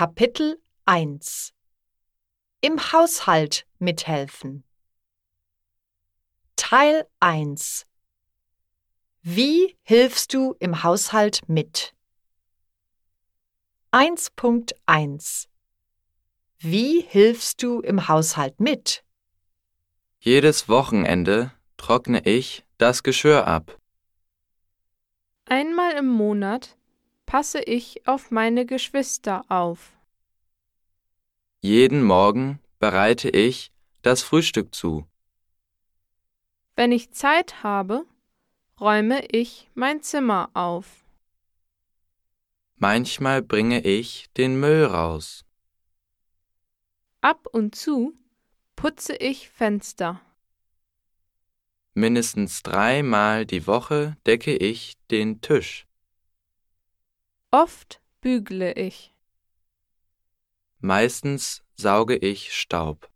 Kapitel 1 Im Haushalt mithelfen Teil 1 Wie hilfst du im Haushalt mit? 1.1 Wie hilfst du im Haushalt mit? Jedes Wochenende trockne ich das Geschirr ab. Einmal im Monat passe ich auf meine Geschwister auf. Jeden Morgen bereite ich das Frühstück zu. Wenn ich Zeit habe, räume ich mein Zimmer auf. Manchmal bringe ich den Müll raus. Ab und zu putze ich Fenster. Mindestens dreimal die Woche decke ich den Tisch. Oft bügle ich. Meistens sauge ich Staub.